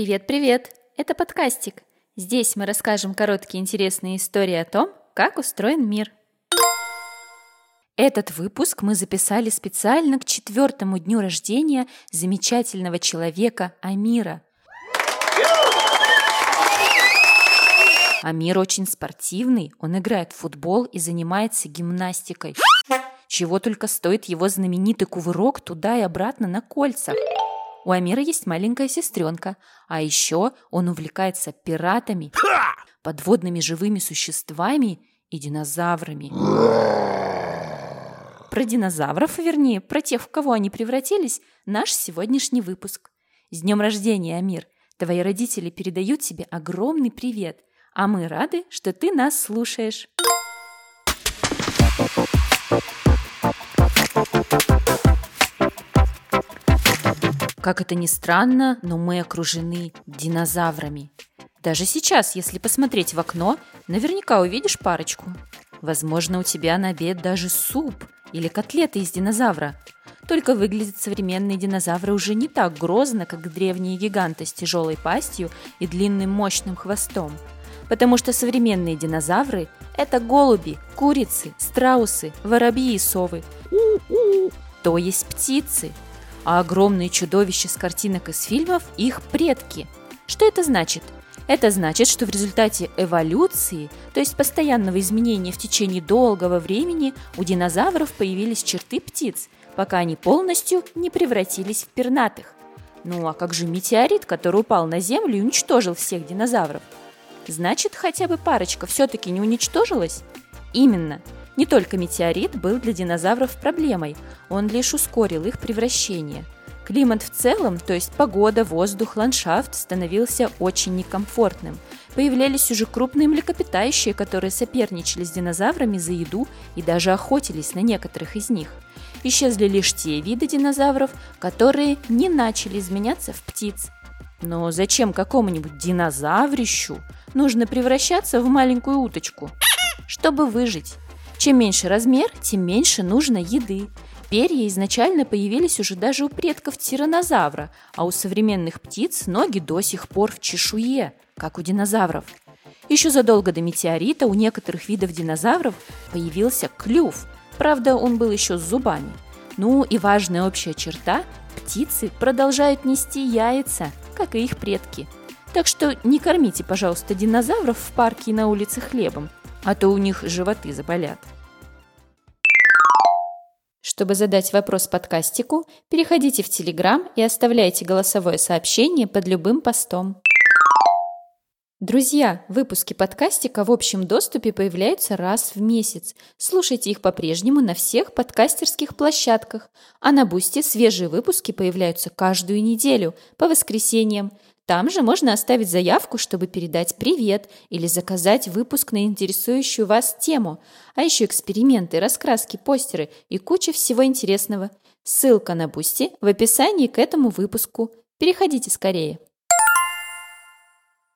Привет-привет! Это подкастик. Здесь мы расскажем короткие интересные истории о том, как устроен мир. Этот выпуск мы записали специально к четвертому дню рождения замечательного человека Амира. Амир очень спортивный, он играет в футбол и занимается гимнастикой. Чего только стоит его знаменитый кувырок туда и обратно на кольцах. У Амира есть маленькая сестренка, а еще он увлекается пиратами, подводными живыми существами и динозаврами. Про динозавров, вернее, про тех, в кого они превратились, наш сегодняшний выпуск. С днем рождения, Амир! Твои родители передают тебе огромный привет, а мы рады, что ты нас слушаешь. Как это ни странно, но мы окружены динозаврами. Даже сейчас, если посмотреть в окно, наверняка увидишь парочку. Возможно, у тебя на обед даже суп или котлеты из динозавра. Только выглядят современные динозавры уже не так грозно, как древние гиганты с тяжелой пастью и длинным мощным хвостом. Потому что современные динозавры – это голуби, курицы, страусы, воробьи и совы. То есть птицы – а огромные чудовища с картинок из фильмов – их предки. Что это значит? Это значит, что в результате эволюции, то есть постоянного изменения в течение долгого времени, у динозавров появились черты птиц, пока они полностью не превратились в пернатых. Ну а как же метеорит, который упал на Землю и уничтожил всех динозавров? Значит, хотя бы парочка все-таки не уничтожилась? Именно – не только метеорит был для динозавров проблемой, он лишь ускорил их превращение. Климат в целом, то есть погода, воздух, ландшафт, становился очень некомфортным. Появлялись уже крупные млекопитающие, которые соперничали с динозаврами за еду и даже охотились на некоторых из них. Исчезли лишь те виды динозавров, которые не начали изменяться в птиц. Но зачем какому-нибудь динозаврищу нужно превращаться в маленькую уточку? Чтобы выжить. Чем меньше размер, тем меньше нужно еды. Перья изначально появились уже даже у предков тиранозавра, а у современных птиц ноги до сих пор в чешуе, как у динозавров. Еще задолго до метеорита у некоторых видов динозавров появился клюв, правда, он был еще с зубами. Ну и важная общая черта – птицы продолжают нести яйца, как и их предки. Так что не кормите, пожалуйста, динозавров в парке и на улице хлебом – а то у них животы заболят. Чтобы задать вопрос подкастику, переходите в Телеграм и оставляйте голосовое сообщение под любым постом. Друзья, выпуски подкастика в общем доступе появляются раз в месяц. Слушайте их по-прежнему на всех подкастерских площадках. А на Бусте свежие выпуски появляются каждую неделю, по воскресеньям – там же можно оставить заявку, чтобы передать привет или заказать выпуск на интересующую вас тему, а еще эксперименты, раскраски, постеры и куча всего интересного. Ссылка на Бусти в описании к этому выпуску. Переходите скорее.